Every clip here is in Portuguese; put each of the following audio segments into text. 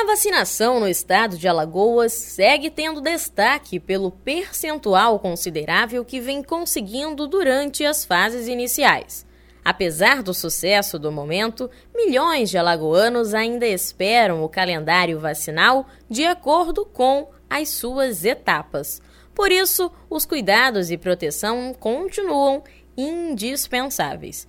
A vacinação no estado de Alagoas segue tendo destaque pelo percentual considerável que vem conseguindo durante as fases iniciais. Apesar do sucesso do momento, milhões de alagoanos ainda esperam o calendário vacinal de acordo com as suas etapas. Por isso, os cuidados e proteção continuam indispensáveis.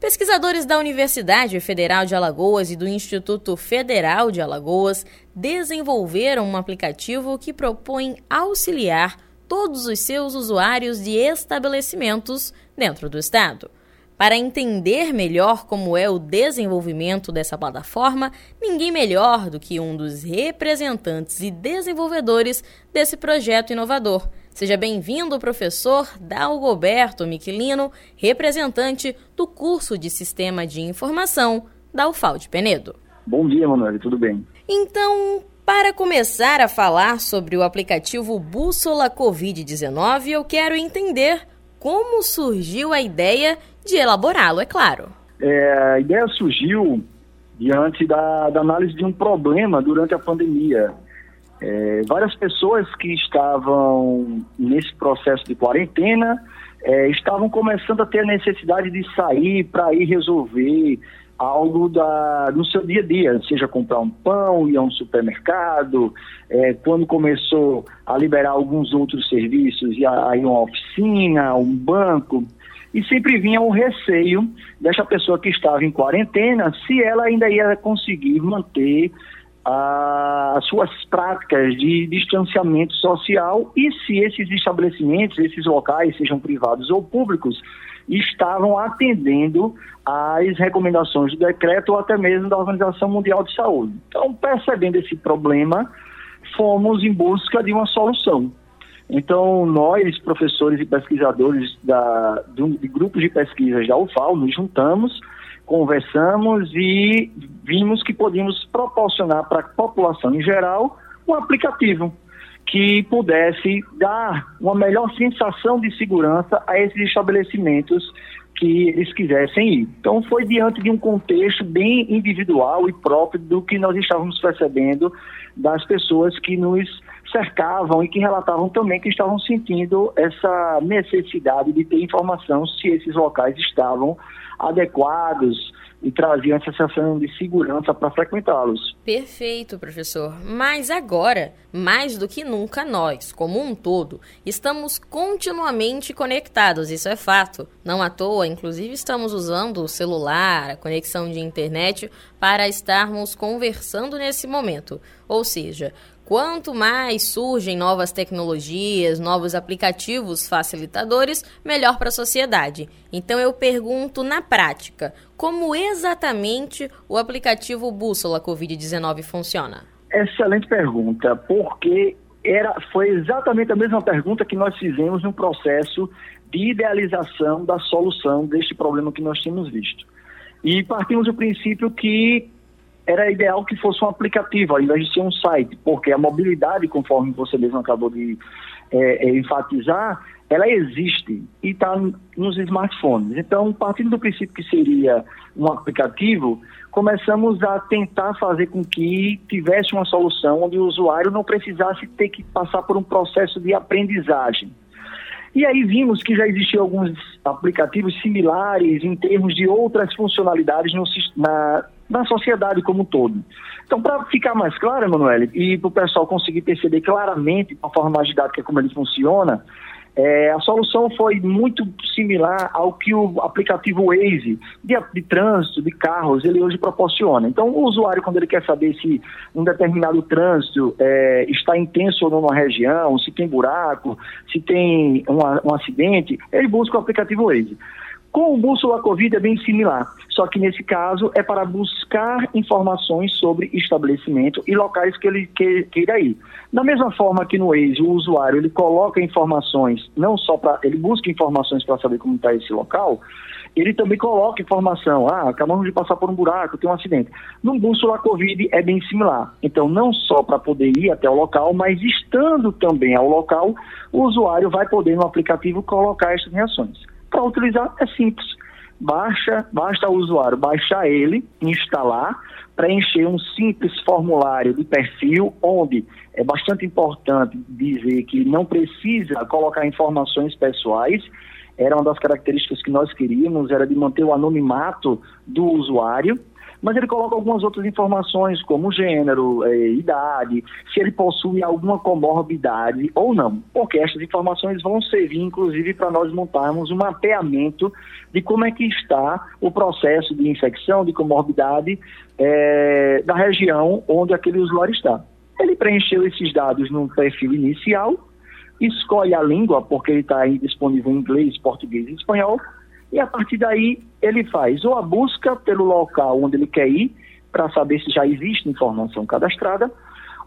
Pesquisadores da Universidade Federal de Alagoas e do Instituto Federal de Alagoas desenvolveram um aplicativo que propõe auxiliar todos os seus usuários de estabelecimentos dentro do estado. Para entender melhor como é o desenvolvimento dessa plataforma, ninguém melhor do que um dos representantes e desenvolvedores desse projeto inovador, Seja bem-vindo, professor Dalgoberto Miquilino, representante do curso de Sistema de Informação da UFAL de Penedo. Bom dia, Manuel, tudo bem? Então, para começar a falar sobre o aplicativo Bússola Covid-19, eu quero entender como surgiu a ideia de elaborá-lo, é claro. É, a ideia surgiu diante da, da análise de um problema durante a pandemia é, várias pessoas que estavam nesse processo de quarentena é, estavam começando a ter a necessidade de sair para ir resolver algo da, no seu dia a dia, seja comprar um pão, ir a um supermercado, é, quando começou a liberar alguns outros serviços, ir a, a uma oficina, um banco, e sempre vinha o receio dessa pessoa que estava em quarentena, se ela ainda ia conseguir manter as suas práticas de distanciamento social e se esses estabelecimentos, esses locais, sejam privados ou públicos, estavam atendendo às recomendações do decreto ou até mesmo da Organização Mundial de Saúde. Então, percebendo esse problema, fomos em busca de uma solução. Então, nós, professores e pesquisadores da, de, grupos de pesquisa da UFAL, nos juntamos conversamos e vimos que podíamos proporcionar para a população em geral um aplicativo que pudesse dar uma melhor sensação de segurança a esses estabelecimentos que eles quisessem ir. Então, foi diante de um contexto bem individual e próprio do que nós estávamos percebendo das pessoas que nos cercavam e que relatavam também que estavam sentindo essa necessidade de ter informação se esses locais estavam adequados e traziam essa sensação de segurança para frequentá-los. Perfeito, professor. Mas agora, mais do que nunca, nós, como um todo, estamos continuamente conectados, isso é fato. Não à toa, inclusive, estamos usando o celular, a conexão de internet, para estarmos conversando nesse momento. Ou seja, Quanto mais surgem novas tecnologias, novos aplicativos facilitadores, melhor para a sociedade. Então eu pergunto na prática, como exatamente o aplicativo Bússola Covid-19 funciona? Excelente pergunta, porque era, foi exatamente a mesma pergunta que nós fizemos no processo de idealização da solução deste problema que nós tínhamos visto. E partimos do princípio que era ideal que fosse um aplicativo, ao invés de ser um site, porque a mobilidade, conforme você mesmo acabou de é, é, enfatizar, ela existe e está nos smartphones. Então, partindo do princípio que seria um aplicativo, começamos a tentar fazer com que tivesse uma solução onde o usuário não precisasse ter que passar por um processo de aprendizagem. E aí vimos que já existiam alguns aplicativos similares em termos de outras funcionalidades no, na, na sociedade como um todo. Então, para ficar mais claro, Emanuele, e para o pessoal conseguir perceber claramente, uma forma mais didática, como ele funciona, é, a solução foi muito similar ao que o aplicativo Waze de, de, trânsito, de carros, ele hoje proporciona. Então, o usuário, quando ele quer saber se um determinado trânsito é, está intenso ou não na região, se tem buraco, se tem um, um acidente, ele busca o aplicativo Waze. Com o Bússola Covid é bem similar, só que nesse caso é para buscar informações sobre estabelecimento e locais que ele queira ir. Da mesma forma que no Waze, o usuário ele coloca informações, não só para. ele busca informações para saber como está esse local, ele também coloca informação. Ah, acabamos de passar por um buraco, tem um acidente. No Bússola Covid é bem similar. Então, não só para poder ir até o local, mas estando também ao local, o usuário vai poder no aplicativo colocar essas reações. Para utilizar é simples. Baixa, basta o usuário baixar ele, instalar, preencher um simples formulário de perfil, onde é bastante importante dizer que não precisa colocar informações pessoais. Era uma das características que nós queríamos, era de manter o anonimato do usuário mas ele coloca algumas outras informações, como gênero, é, idade, se ele possui alguma comorbidade ou não, porque essas informações vão servir, inclusive, para nós montarmos um mapeamento de como é que está o processo de infecção, de comorbidade é, da região onde aquele usuário está. Ele preencheu esses dados no perfil inicial, escolhe a língua, porque ele está disponível em inglês, português e espanhol, e a partir daí ele faz ou a busca pelo local onde ele quer ir, para saber se já existe informação cadastrada,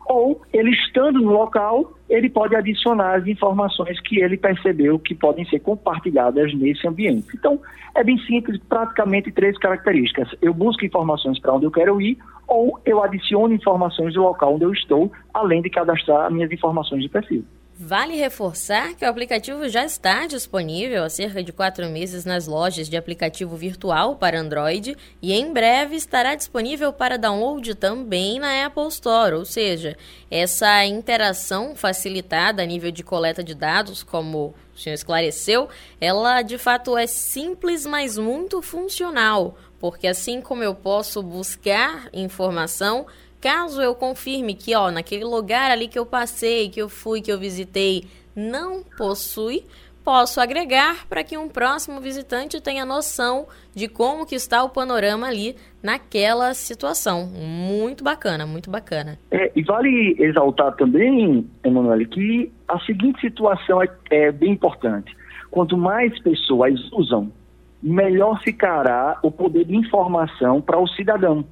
ou ele estando no local, ele pode adicionar as informações que ele percebeu que podem ser compartilhadas nesse ambiente. Então, é bem simples, praticamente três características. Eu busco informações para onde eu quero ir, ou eu adiciono informações do local onde eu estou, além de cadastrar minhas informações de perfil. Vale reforçar que o aplicativo já está disponível há cerca de quatro meses nas lojas de aplicativo virtual para Android e em breve estará disponível para download também na Apple Store, ou seja, essa interação facilitada a nível de coleta de dados, como o senhor esclareceu, ela de fato é simples, mas muito funcional, porque assim como eu posso buscar informação, Caso eu confirme que, ó, naquele lugar ali que eu passei, que eu fui, que eu visitei, não possui, posso agregar para que um próximo visitante tenha noção de como que está o panorama ali naquela situação. Muito bacana, muito bacana. É, e vale exaltar também, Emanuele, que a seguinte situação é, é bem importante. Quanto mais pessoas usam, melhor ficará o poder de informação para o cidadão.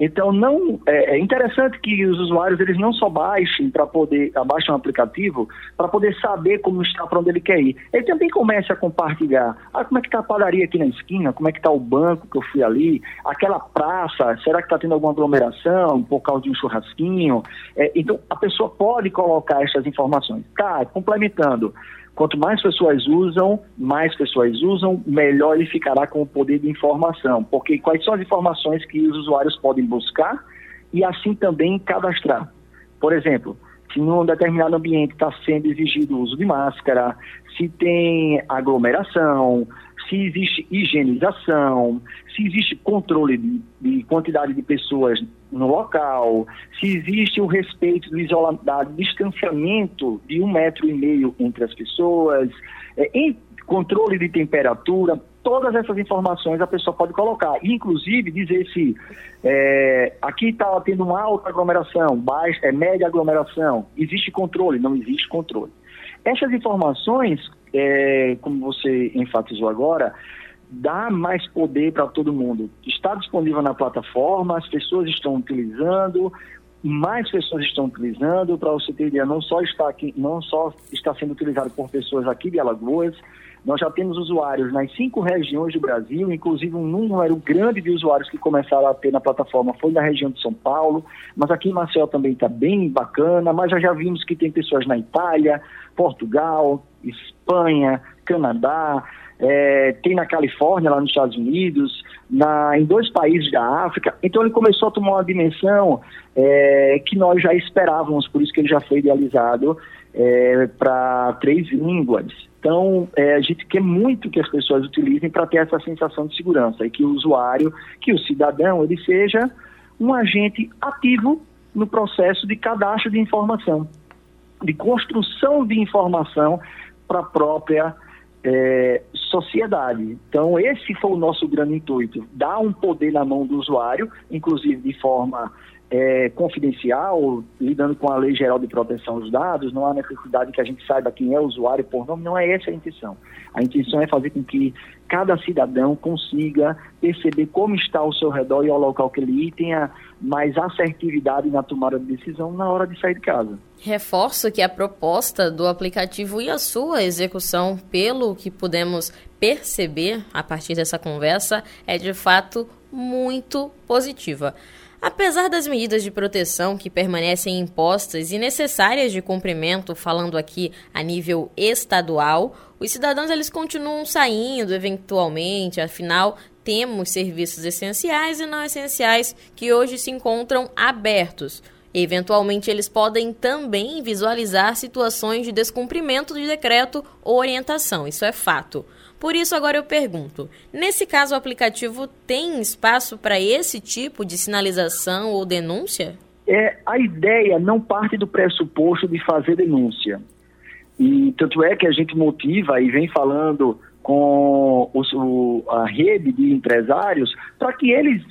Então não é, é, interessante que os usuários eles não só baixem para poder abaixem o aplicativo para poder saber como está para onde ele quer ir. Ele também começa a compartilhar. Ah, como é que está a padaria aqui na esquina? Como é que está o banco que eu fui ali? Aquela praça? Será que está tendo alguma aglomeração por causa de um churrasquinho? É, então a pessoa pode colocar essas informações. Tá, complementando. Quanto mais pessoas usam, mais pessoas usam, melhor ele ficará com o poder de informação. Porque quais são as informações que os usuários podem buscar e assim também cadastrar? Por exemplo, se num determinado ambiente está sendo exigido o uso de máscara, se tem aglomeração, se existe higienização, se existe controle de, de quantidade de pessoas no local, se existe o respeito do isolamento, distanciamento de um metro e meio entre as pessoas, é, em controle de temperatura, todas essas informações a pessoa pode colocar, inclusive dizer se é, aqui está tendo uma alta aglomeração, baixa, é média aglomeração, existe controle, não existe controle. Essas informações, é, como você enfatizou agora, dá mais poder para todo mundo. Está disponível na plataforma, as pessoas estão utilizando, mais pessoas estão utilizando, para você ter ideia, não só está aqui, não só está sendo utilizado por pessoas aqui de Alagoas, nós já temos usuários nas cinco regiões do Brasil, inclusive um número grande de usuários que começaram a ter na plataforma foi na região de São Paulo, mas aqui em Marcel também está bem bacana, mas já, já vimos que tem pessoas na Itália, Portugal, Espanha, Canadá, é, tem na Califórnia, lá nos Estados Unidos, na, em dois países da África. Então ele começou a tomar uma dimensão é, que nós já esperávamos, por isso que ele já foi idealizado é, para três línguas. Então, é, a gente quer muito que as pessoas utilizem para ter essa sensação de segurança e que o usuário, que o cidadão, ele seja um agente ativo no processo de cadastro de informação, de construção de informação para a própria é, sociedade. Então, esse foi o nosso grande intuito: dar um poder na mão do usuário, inclusive de forma é, confidencial, lidando com a Lei Geral de Proteção dos Dados, não há necessidade que a gente saiba quem é o usuário por nome, não é essa a intenção. A intenção é fazer com que cada cidadão consiga perceber como está ao seu redor e ao local que ele ir, tenha mais assertividade na tomada de decisão na hora de sair de casa. Reforço que a proposta do aplicativo e a sua execução, pelo que pudemos perceber a partir dessa conversa, é de fato muito positiva. Apesar das medidas de proteção que permanecem impostas e necessárias de cumprimento, falando aqui a nível estadual, os cidadãos eles continuam saindo eventualmente, afinal temos serviços essenciais e não essenciais que hoje se encontram abertos. Eventualmente, eles podem também visualizar situações de descumprimento de decreto ou orientação, isso é fato. Por isso, agora eu pergunto: nesse caso, o aplicativo tem espaço para esse tipo de sinalização ou denúncia? É, a ideia não parte do pressuposto de fazer denúncia. E tanto é que a gente motiva e vem falando com os, o, a rede de empresários para que eles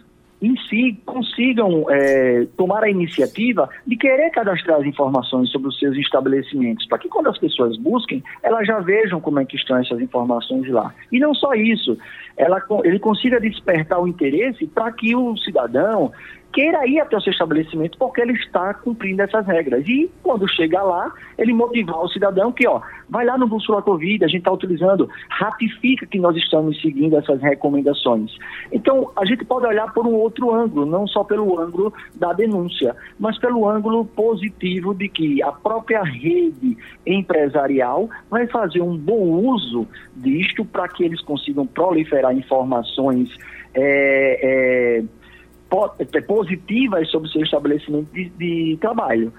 em si consigam é, tomar a iniciativa de querer cadastrar as informações sobre os seus estabelecimentos, para que quando as pessoas busquem, elas já vejam como é que estão essas informações lá. E não só isso, ela, ele consiga despertar o interesse para que o cidadão queira ir até o seu estabelecimento porque ele está cumprindo essas regras. E quando chega lá, ele motivar o cidadão que, ó, vai lá no Bússola Covid, a gente está utilizando, ratifica que nós estamos seguindo essas recomendações. Então, a gente pode olhar por um outro ângulo, não só pelo ângulo da denúncia, mas pelo ângulo positivo de que a própria rede empresarial vai fazer um bom uso disto para que eles consigam proliferar informações é, é, positivas sobre seu estabelecimento de, de trabalho.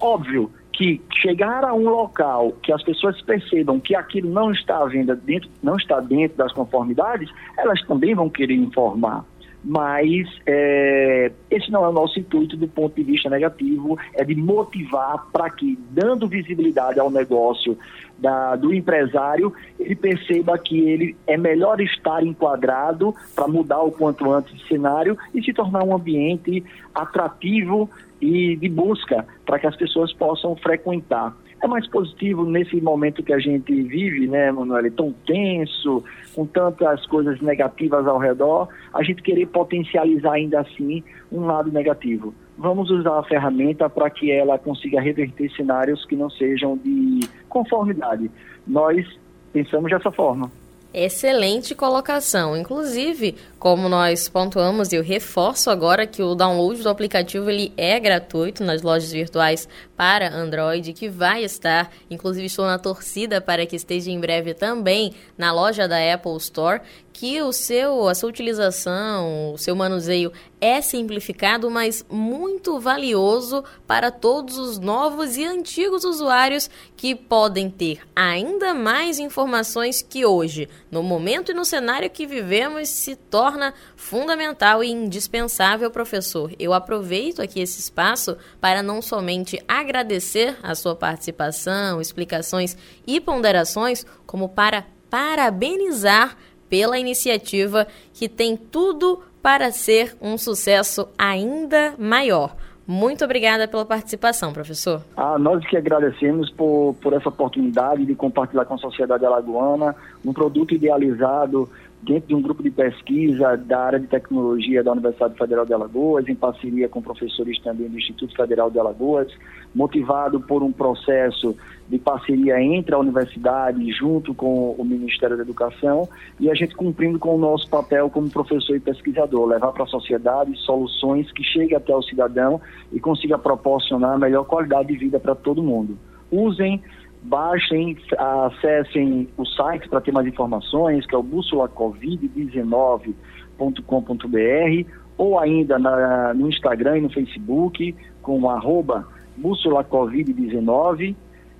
Óbvio que chegar a um local que as pessoas percebam que aquilo não está à venda dentro, não está dentro das conformidades, elas também vão querer informar mas é, esse não é o nosso intuito do ponto de vista negativo, é de motivar para que, dando visibilidade ao negócio da, do empresário, ele perceba que ele é melhor estar enquadrado para mudar o quanto antes de cenário e se tornar um ambiente atrativo e de busca para que as pessoas possam frequentar é mais positivo nesse momento que a gente vive, né, Manuel? Tão tenso, com tantas coisas negativas ao redor, a gente querer potencializar ainda assim um lado negativo. Vamos usar a ferramenta para que ela consiga reverter cenários que não sejam de conformidade. Nós pensamos dessa forma. Excelente colocação. Inclusive, como nós pontuamos eu reforço agora que o download do aplicativo ele é gratuito nas lojas virtuais para Android, que vai estar, inclusive estou na torcida para que esteja em breve também na loja da Apple Store, que o seu, a sua utilização, o seu manuseio é simplificado, mas muito valioso para todos os novos e antigos usuários que podem ter ainda mais informações que hoje, no momento e no cenário que vivemos, se torna fundamental e indispensável, professor. Eu aproveito aqui esse espaço para não somente agradecer a sua participação, explicações e ponderações, como para parabenizar pela iniciativa que tem tudo para ser um sucesso ainda maior. Muito obrigada pela participação, professor. Ah, nós que agradecemos por, por essa oportunidade de compartilhar com a sociedade alagoana um produto idealizado dentro de um grupo de pesquisa da área de tecnologia da Universidade Federal de Alagoas, em parceria com professores também do Instituto Federal de Alagoas, motivado por um processo de parceria entre a universidade junto com o Ministério da Educação e a gente cumprindo com o nosso papel como professor e pesquisador, levar para a sociedade soluções que cheguem até o cidadão e consiga proporcionar a melhor qualidade de vida para todo mundo. Usem baixem, acessem o site para ter mais informações, que é o bússolacovid19.com.br ou ainda na, no Instagram e no Facebook com arroba bússolacovid19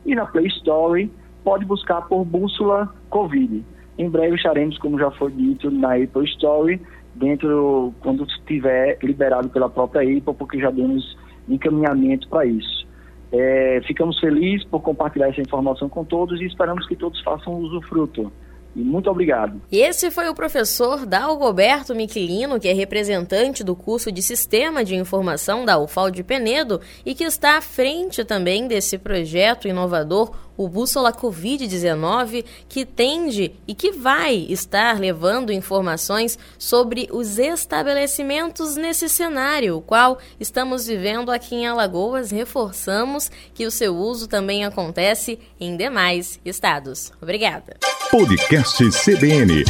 e na Play Store pode buscar por Bússola Covid. Em breve estaremos, como já foi dito, na Apple Store, dentro quando estiver liberado pela própria Apple, porque já demos encaminhamento para isso. É, ficamos felizes por compartilhar essa informação com todos e esperamos que todos façam usufruto E muito obrigado. Esse foi o professor Dalgoberto Miquilino, que é representante do curso de Sistema de Informação da UFAL de Penedo e que está à frente também desse projeto inovador, o Bússola Covid-19, que tende e que vai estar levando informações sobre os estabelecimentos nesse cenário, o qual estamos vivendo aqui em Alagoas. Reforçamos que o seu uso também acontece em demais estados. Obrigada. Podcast CBN.